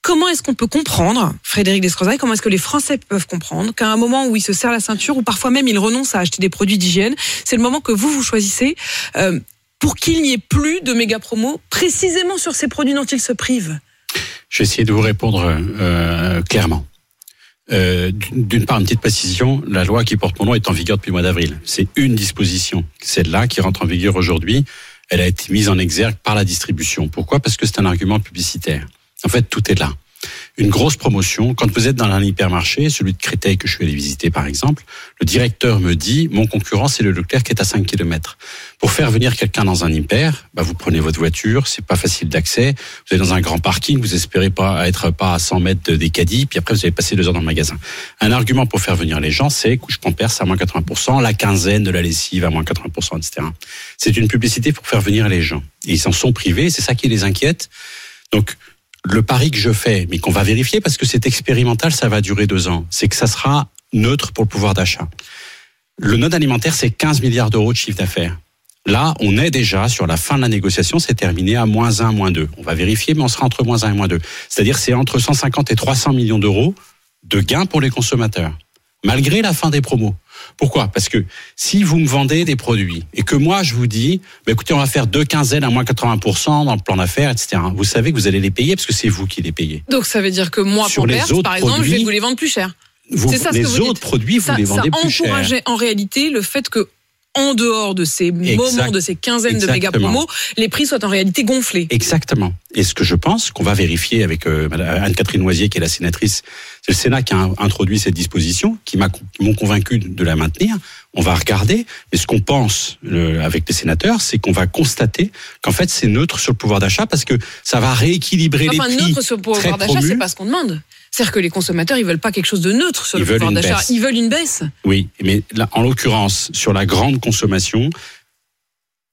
Comment est-ce qu'on peut comprendre, Frédéric Descrozaille, comment est-ce que les Français peuvent comprendre qu'à un moment où ils se serrent la ceinture, ou parfois même ils renoncent à acheter des produits d'hygiène, c'est le moment que vous, vous choisissez euh, pour qu'il n'y ait plus de méga promos, précisément sur ces produits dont ils se privent? Je vais essayer de vous répondre euh, clairement. Euh, D'une part, une petite précision, la loi qui porte mon nom est en vigueur depuis le mois d'avril. C'est une disposition, celle-là qui rentre en vigueur aujourd'hui. Elle a été mise en exergue par la distribution. Pourquoi? Parce que c'est un argument publicitaire. En fait, tout est là. Une grosse promotion. Quand vous êtes dans un hypermarché, celui de Créteil que je suis allé visiter par exemple, le directeur me dit mon concurrent c'est le Leclerc qui est à 5 km. Pour faire venir quelqu'un dans un hyper, bah, vous prenez votre voiture, c'est pas facile d'accès, vous êtes dans un grand parking, vous espérez pas être pas à 100 mètres des caddies, puis après vous allez passer deux heures dans le magasin. Un argument pour faire venir les gens, c'est couche Pampers à moins 80%, la quinzaine de la lessive à moins 80%, etc. C'est une publicité pour faire venir les gens. Ils s'en sont privés, c'est ça qui les inquiète. Donc le pari que je fais, mais qu'on va vérifier parce que c'est expérimental, ça va durer deux ans, c'est que ça sera neutre pour le pouvoir d'achat. Le non alimentaire, c'est 15 milliards d'euros de chiffre d'affaires. Là, on est déjà sur la fin de la négociation, c'est terminé à moins 1, moins 2. On va vérifier, mais on sera entre moins 1 et moins 2. C'est-à-dire c'est entre 150 et 300 millions d'euros de gains pour les consommateurs, malgré la fin des promos. Pourquoi? Parce que si vous me vendez des produits et que moi je vous dis, bah, écoutez, on va faire deux quinzaines à moins 80% dans le plan d'affaires, etc. Vous savez que vous allez les payer parce que c'est vous qui les payez. Donc ça veut dire que moi, Sur pour les autres par exemple, je vais vous les vendre plus cher. Vous- ça ce les que vous autres dites. produits, vous ça, les vendez ça plus cher. encourageait en réalité le fait que en dehors de ces moments, de ces quinzaines de méga promos, les prix soient en réalité gonflés. Exactement. Et ce que je pense qu'on va vérifier avec euh, Anne-Catherine Noisier, qui est la sénatrice, c'est le Sénat qui a introduit cette disposition, qui m'ont convaincu de la maintenir. On va regarder. Mais ce qu'on pense le- avec les sénateurs, c'est qu'on va constater qu'en fait c'est neutre sur le pouvoir d'achat parce que ça va rééquilibrer Enfin, les prix. neutre sur le pouvoir d'achat, c'est pas ce qu'on demande. C'est-à-dire que les consommateurs, ils veulent pas quelque chose de neutre sur Ils le pouvoir d'achat. Ils veulent une baisse. Oui, mais là, en l'occurrence, sur la grande consommation,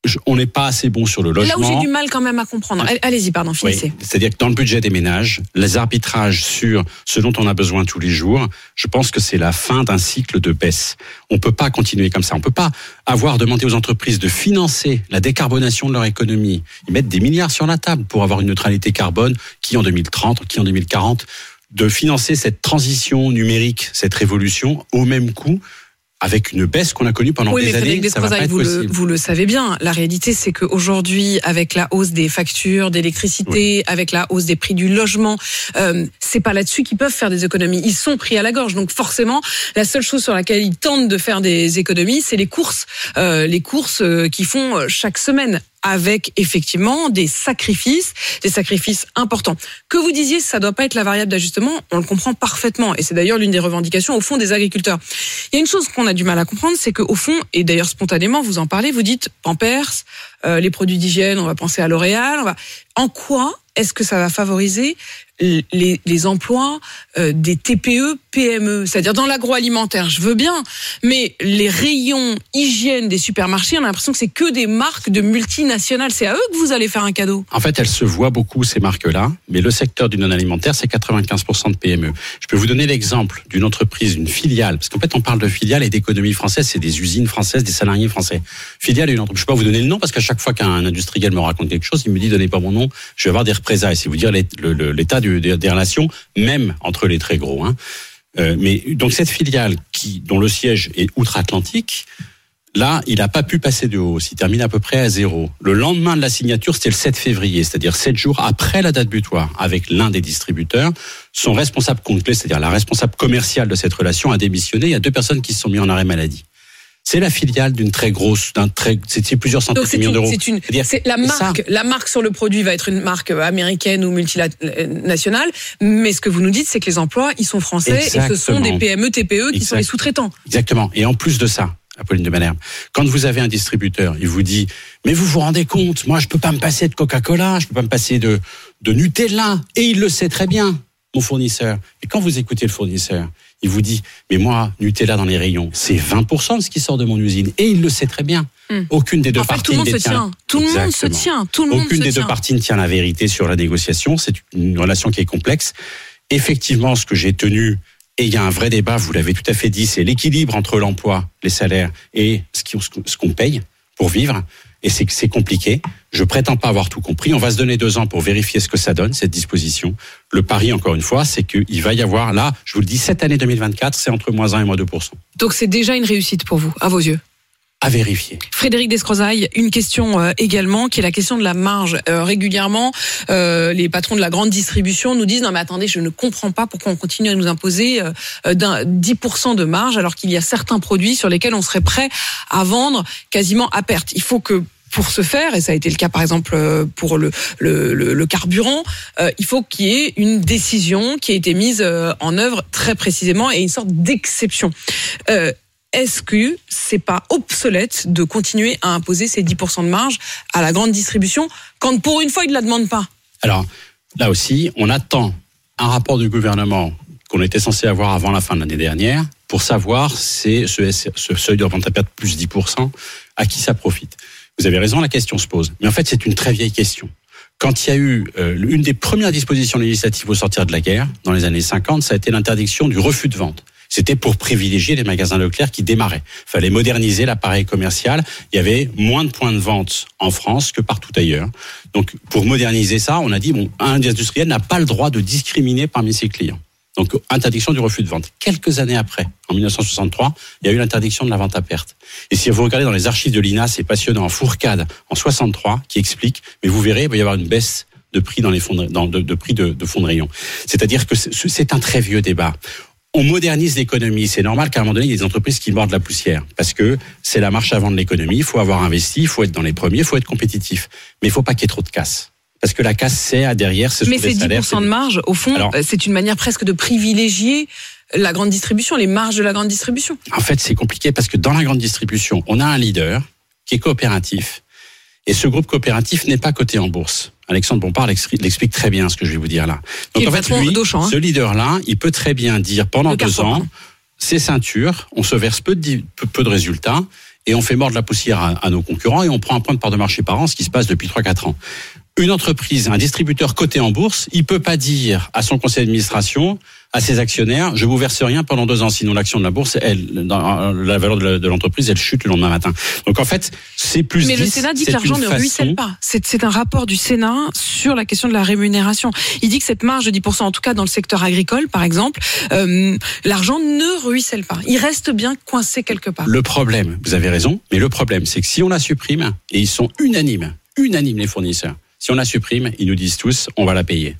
je- on n'est pas assez bon sur le logement. Là où j'ai du mal quand même à comprendre. Allez- Allez-y, pardon, Oui, finissez. c'est-à-dire que dans le budget des ménages, les arbitrages sur ce dont on a besoin tous les jours, je pense que c'est la fin d'un cycle de baisse. On peut pas continuer comme ça. On peut pas avoir demandé aux entreprises de financer la décarbonation de leur économie. Ils mettent des milliards sur la table pour avoir une neutralité carbone qui en 2030, qui en 2040, de financer cette transition numérique, cette révolution au même coût avec une baisse qu'on a connue pendant Oui, mais des années. Ça va pas être vous le, possible. vous le savez bien. La réalité, c'est qu'aujourd'hui, avec la hausse des factures d'électricité, avec la hausse des prix du logement, euh, c'est pas là-dessus qu'ils peuvent faire des économies. Ils sont pris à la gorge. Donc forcément, la seule chose sur laquelle ils tentent de faire des économies, c'est les courses, euh, les courses euh, qu'ils font euh, chaque semaine avec effectivement des sacrifices, des sacrifices importants. Que vous disiez, ça doit pas être la variable d'ajustement, on le comprend parfaitement, et c'est d'ailleurs l'une des revendications au fond des agriculteurs. Il y a une chose qu'on a du mal à comprendre, c'est qu'au fond, et d'ailleurs spontanément, vous en parlez, vous dites Pampers, euh, les produits d'hygiène, on va penser à L'Oréal. va- En quoi est-ce que ça va favoriser les, les emplois euh, des TPE, PME, c'est-à-dire dans l'agroalimentaire, je veux bien, mais les rayons hygiène des supermarchés, on a l'impression que c'est que des marques de multinationales. C'est à eux que vous allez faire un cadeau. En fait, elles se voient beaucoup, ces marques-là, mais le secteur du non-alimentaire, c'est 95% de PME. Je peux vous donner l'exemple d'une entreprise, d'une filiale, parce qu'en fait, on parle de filiale et d'économie française, c'est des usines françaises, des salariés français. Filiale et une entreprise. Je peux pas vous donner le nom, parce qu'à chaque fois qu'un industriel me raconte quelque chose, il me dit, donnez pas mon nom, je vais avoir des représailles. C'est vous dire l'état des relations, même entre les très gros. Hein. Euh, mais donc cette filiale qui, dont le siège est outre-Atlantique, Là, il n'a pas pu passer de hausse. Il termine à peu près à zéro. Le lendemain de la signature, c'était le 7 février, c'est-à-dire sept jours après la date butoir, avec l'un des distributeurs. Son responsable complet, c'est-à-dire la responsable commerciale de cette relation, a démissionné. Il y a deux personnes qui se sont mis en arrêt maladie. C'est la filiale d'une très grosse, d'un très, c'était plusieurs centaines de c'est millions d'euros. c'est une, c'est la ça- marque, la marque sur le produit va être une marque américaine ou multinationale, mais ce que vous nous dites, c'est que les emplois, ils sont français et ce sont des. PME, TPE qui sont les sous-traitants. Exactement. Et en plus de ça, Apolline de Malherbe, quand vous avez un distributeur, il vous dit, mais vous vous rendez compte, moi je peux pas me passer de Coca-Cola, je peux pas me passer de, de Nutella, et il le sait très bien, mon fournisseur. Et quand vous écoutez le fournisseur, il vous dit, mais moi, Nutella dans les rayons, c'est 20% de ce qui sort de mon usine, et il le sait très bien. Hmm. Aucune des deux En fait, parties tout le monde ne se tient. Tout le monde se tient. Tout le monde Aucune se des tient. deux parties ne tient la vérité sur la négociation. C'est une relation qui est complexe. Effectivement, ce que j'ai tenu, et il y a un vrai débat, vous l'avez tout à fait dit, c'est l'équilibre entre l'emploi, les salaires et ce qu'on paye pour vivre. Et c'est compliqué. Je prétends pas avoir tout compris. On va se donner deux ans pour vérifier ce que ça donne, cette disposition. Le pari, encore une fois, c'est qu'il va y avoir, là, je vous le dis, cette année 2024, c'est entre moins 1 et moins 2%. Donc c'est déjà une réussite pour vous, à vos yeux? À vérifier. Frédéric Descrozaille, une question euh, également, qui est la question de la marge. Euh, régulièrement, euh, les patrons de la grande distribution nous disent non mais attendez, je ne comprends pas pourquoi on continue à nous imposer d'un 10% de marge alors qu'il y a certains produits sur lesquels on serait prêt à vendre quasiment à perte. Il faut que pour ce faire, et ça a été le cas par exemple euh, pour le, carburant, euh, il faut qu'il y ait une décision qui ait été mise euh, en œuvre très précisément et une sorte d'exception. Est-ce que c'est pas obsolète de continuer à imposer ces 10% de marge à la grande distribution quand pour une fois ils ne la demandent pas? Alors, là aussi, on attend un rapport du gouvernement qu'on était censé avoir avant la fin de l'année dernière pour savoir c'est ce, seuil de revente à perte plus 10%, à qui ça profite. Vous avez raison, la question se pose. Mais en fait, c'est une très vieille question. Quand il y a eu euh, une des premières dispositions législatives au sortir de la guerre, dans les années 50, ça a été l'interdiction du refus de vente. C'était pour privilégier les magasins Leclerc qui démarraient. Il fallait moderniser l'appareil commercial. Il y avait moins de points de vente en France que partout ailleurs. Donc, pour moderniser ça, on a dit, bon, un industriel n'a pas le droit de discriminer parmi ses clients. Donc, interdiction du refus de vente. Quelques années après, en 1963, il y a eu l'interdiction de la vente à perte. Et si vous regardez dans les archives de l'INA, c'est passionnant, Fourcade, en 63, qui explique, mais vous verrez, il va y avoir une baisse de prix dans les fonds de, prix de, fonds de rayon. C'est-à-dire que c'est c'est un très vieux débat. On modernise l'économie. C'est normal qu'à un moment donné, il y ait des entreprises qui mordent la poussière. Parce que c'est la marche avant de l'économie. Il faut avoir investi, il faut être dans les premiers, il faut être compétitif. Mais il faut pas qu'il y ait trop de casse. Parce que la casse, c'est à derrière, ce Mais ces salaires. 10% de marge, au fond, Alors- c'est une manière presque de privilégier la grande distribution, les marges de la grande distribution. En fait, c'est compliqué parce que dans la grande distribution, on a un leader qui est coopératif. Et ce groupe coopératif n'est pas coté en bourse. Alexandre Bompard l'expli- l'explique très bien ce que je vais vous dire là. Donc en fait, lui, hein. ce leader-là, il peut très bien dire pendant Le deux Carrefour, ans, pardon. c'est ceinture, on se verse peu de, peu résultats et on fait mordre la poussière à, à nos concurrents et on prend un point de part de marché par an, ce qui se passe depuis 3-4 ans. Une entreprise, un distributeur coté en bourse, il peut pas dire à son conseil d'administration, à ses actionnaires, je vous verse rien pendant deux ans, sinon l'action de la bourse, elle, dans, la valeur de l'entreprise, elle chute le lendemain matin. Donc en fait, c'est plus Mais le 10, Sénat dit que l'argent ne façon- ruisselle pas. C'est c'est un rapport du Sénat sur la question de la rémunération. Il dit que cette marge de 10%, en tout cas dans le secteur agricole, par exemple, euh, l'argent ne ruisselle pas. Il reste bien coincé quelque part. Le problème, vous avez raison, mais le problème, c'est que si on la supprime, et ils sont unanimes, unanimes les fournisseurs, si on la supprime, ils nous disent tous, on va la payer.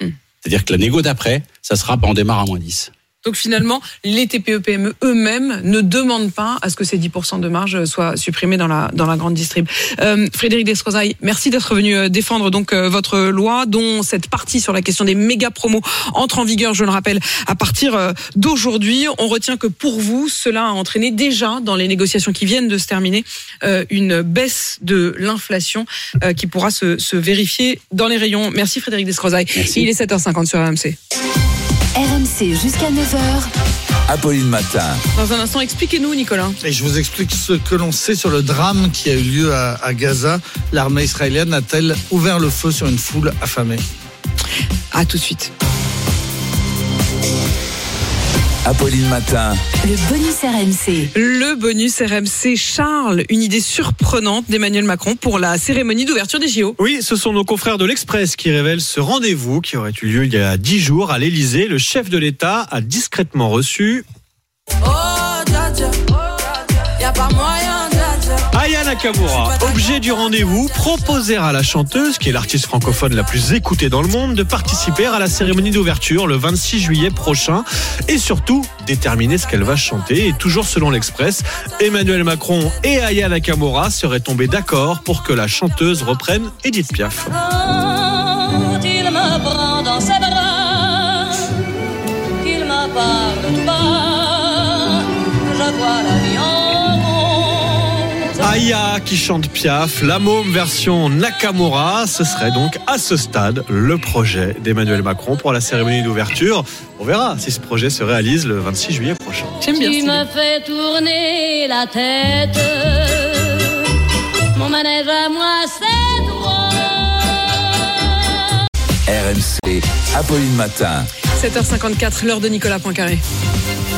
Hmm. C'est-à-dire que la négo d'après, ça sera, bah, on démarre à moins 10. Donc finalement, les TPE-PME eux-mêmes ne demandent pas à ce que ces 10% de marge soient supprimés dans la, dans la grande distrib. Euh, Frédéric Desrosailles, merci d'être venu euh, défendre donc euh, votre loi, dont cette partie sur la question des méga promos entre en vigueur, je le rappelle, à partir d'aujourd'hui. On retient que pour vous, cela a entraîné déjà dans les négociations qui viennent de se terminer une baisse de l'inflation qui pourra se, se vérifier dans les rayons. Merci Frédéric Desrosailles. Il est 7h50 sur RMC. RMC jusqu'à 9h. Apolline Matin. Dans un instant, expliquez-nous Nicolas. Et je vous explique ce que l'on sait sur le drame qui a eu lieu à, à Gaza. L'armée israélienne a-t-elle ouvert le feu sur une foule affamée? À tout de suite. Apolline Matin. Le bonus RMC. Le bonus RMC Charles, une idée surprenante d'Emmanuel Macron pour la cérémonie d'ouverture des JO. Oui, ce sont nos confrères de l'Express qui révèlent ce rendez-vous qui aurait eu lieu il y a dix jours à l'Elysée. Le chef de l'État a discrètement reçu Oh, dja dja, y a pas moyen. Aya Nakamura. Objet du rendez-vous, proposer à la chanteuse, qui est l'artiste francophone la plus écoutée dans le monde, de participer à la cérémonie d'ouverture le 26 juillet prochain et surtout déterminer ce qu'elle va chanter. Et toujours selon l'Express, Emmanuel Macron et Aya Nakamura seraient tombés d'accord pour que la chanteuse reprenne Edith Piaf. Aya qui chante Piaf, la môme version Nakamura, ce serait donc à ce stade le projet d'Emmanuel Macron pour la cérémonie d'ouverture. On verra si ce projet se réalise le 26 juillet prochain. Tu me fais tourner la tête, mon manège à moi c'est. RMC. Apolline Matin. 7h54, l'heure de Nicolas Poincaré.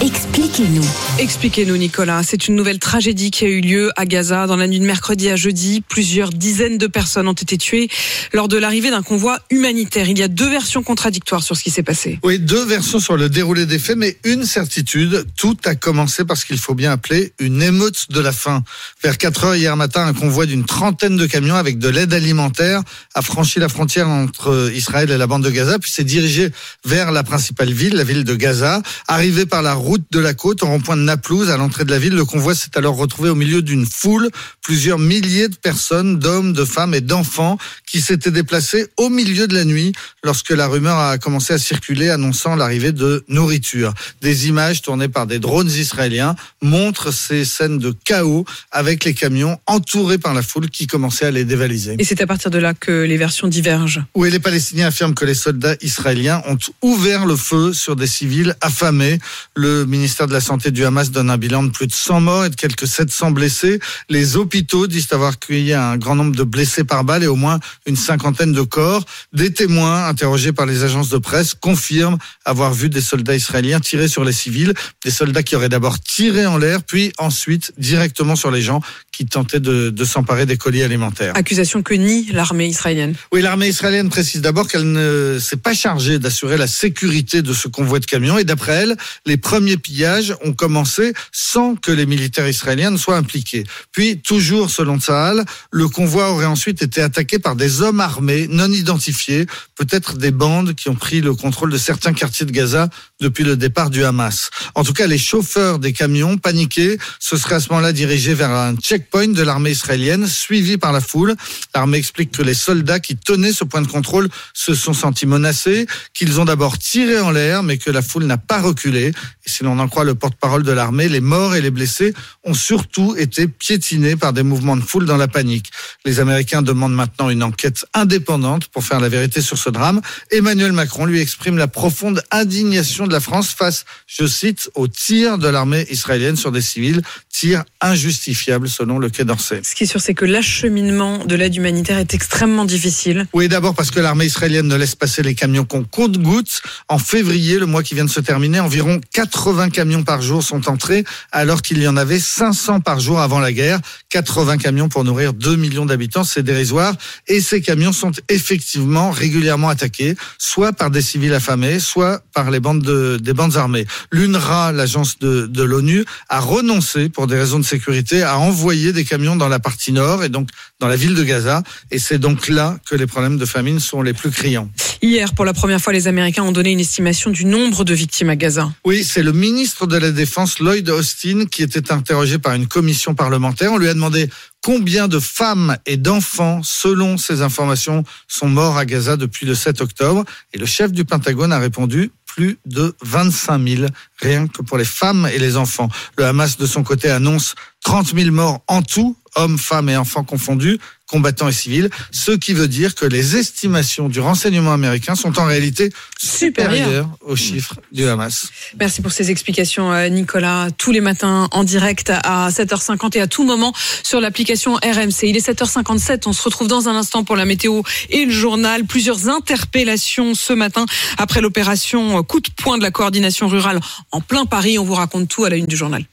Expliquez-nous. Expliquez-nous, Nicolas. C'est une nouvelle tragédie qui a eu lieu à Gaza dans la nuit de mercredi à jeudi. Plusieurs dizaines de personnes ont été tuées lors de l'arrivée d'un convoi humanitaire. Il y a deux versions contradictoires sur ce qui s'est passé. Oui, deux versions sur le déroulé des faits, mais une certitude, tout a commencé parce qu'il faut bien appeler une émeute de la faim. Vers 4 heures hier matin, un convoi d'une trentaine de camions avec de l'aide alimentaire a franchi la frontière entre Israël et la bande de Gaza, puis s'est dirigé vers la principale ville, la ville de Gaza. Arrivé par la route de la côte, au rond-point de Naplouse, à l'entrée de la ville, le convoi s'est alors retrouvé au milieu d'une foule, plusieurs milliers de personnes, d'hommes, de femmes et d'enfants, qui s'étaient déplacés au milieu de la nuit lorsque la rumeur a commencé à circuler annonçant l'arrivée de nourriture. Des images tournées par des drones israéliens montrent ces scènes de chaos avec les camions entourés par la foule qui commençait à les dévaliser. Et c'est à partir de là que les versions divergent. Oui, les Palestiniens affirment que les soldats israéliens ont ouvert le feu sur des civils affamés. Le ministère de la Santé du Hamas donne un bilan de plus de 100 morts et de quelques 700 blessés. Les hôpitaux disent avoir accueilli un grand nombre de blessés par balle et au moins une cinquantaine de corps. Des témoins interrogés par les agences de presse confirment avoir vu des soldats israéliens tirer sur les civils, des soldats qui auraient d'abord tiré en l'air, puis ensuite directement sur les gens qui tentaient de, de s'emparer des colis alimentaires. Accusation que nie l'armée israélienne. Oui, l'armée israélienne précise d'abord qu'elle ne s'est pas chargée d'assurer la sécurité de ce convoi de camions et d'après elle, les premiers pillages ont commencé sans que les militaires israéliens ne soient impliqués. Puis, toujours selon Tsahal, le convoi aurait ensuite été attaqué par des hommes armés non identifiés, peut-être des bandes qui ont pris le contrôle de certains quartiers de Gaza depuis le départ du Hamas. En tout cas, les chauffeurs des camions, paniqués, se seraient à ce moment-là dirigés vers un checkpoint de l'armée israélienne, suivi par la foule. L'armée explique que les soldats qui tenaient ce point de contrôle se sont sentis menacés, qu'ils ont d'abord tiré en l'air, mais que la foule n'a pas reculé. Si l'on en croit le porte-parole de l'armée, les morts et les blessés ont surtout été piétinés par des mouvements de foule dans la panique. Les Américains demandent maintenant une enquête indépendante pour faire la vérité sur ce drame. Emmanuel Macron lui exprime la profonde indignation de la France face, je cite, aux tirs de l'armée israélienne sur des civils, tirs injustifiables selon le Quai d'Orsay. Ce qui est sûr, c'est que l'acheminement de l'aide humanitaire est extrêmement difficile. Oui, d'abord parce que l'armée israélienne ne laisse passer les camions qu'on compte gouttes. En février, le mois qui vient de se terminer, environ 80 camions par jour sont entrés, alors qu'il y en avait 500 par jour avant la guerre. 80 camions pour nourrir 2 millions d'habitants, c'est dérisoire. Et ces camions sont effectivement régulièrement attaqués, soit par des civils affamés, soit par les bandes de, des bandes armées. L'UNRWA, l'agence de, de l'ONU, a renoncé, pour des raisons de sécurité, à envoyer des camions dans la partie nord et donc dans la ville de Gaza. Et c'est donc là que les problèmes de famine sont les plus criants. Hier, pour la première fois, les Américains ont donné une estimation du nombre de victimes à Gaza. Oui, c'est le ministre de la Défense, Lloyd Austin, qui était interrogé par une commission parlementaire. On lui a demandé combien de femmes et d'enfants, selon ces informations, sont morts à Gaza depuis le 7 octobre. Et le chef du Pentagone a répondu plus de 25 000, rien que pour les femmes et les enfants. Le Hamas, de son côté, annonce 30 000 morts en tout, hommes, femmes et enfants confondus, combattants et civils, ce qui veut dire que les estimations du renseignement américain sont en réalité supérieures aux chiffres du Hamas. Merci pour ces explications, euh, Nicolas. Tous les matins en direct à 7h50 et à tout moment sur l'application RMC. Il est 7h57. On se retrouve dans un instant pour la météo et le journal. Plusieurs interpellations ce matin après l'opération coup de poing de la coordination rurale en plein Paris. On vous raconte tout à la une du journal.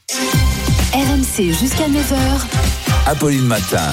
RMC jusqu'à 9h. Apolline Matin.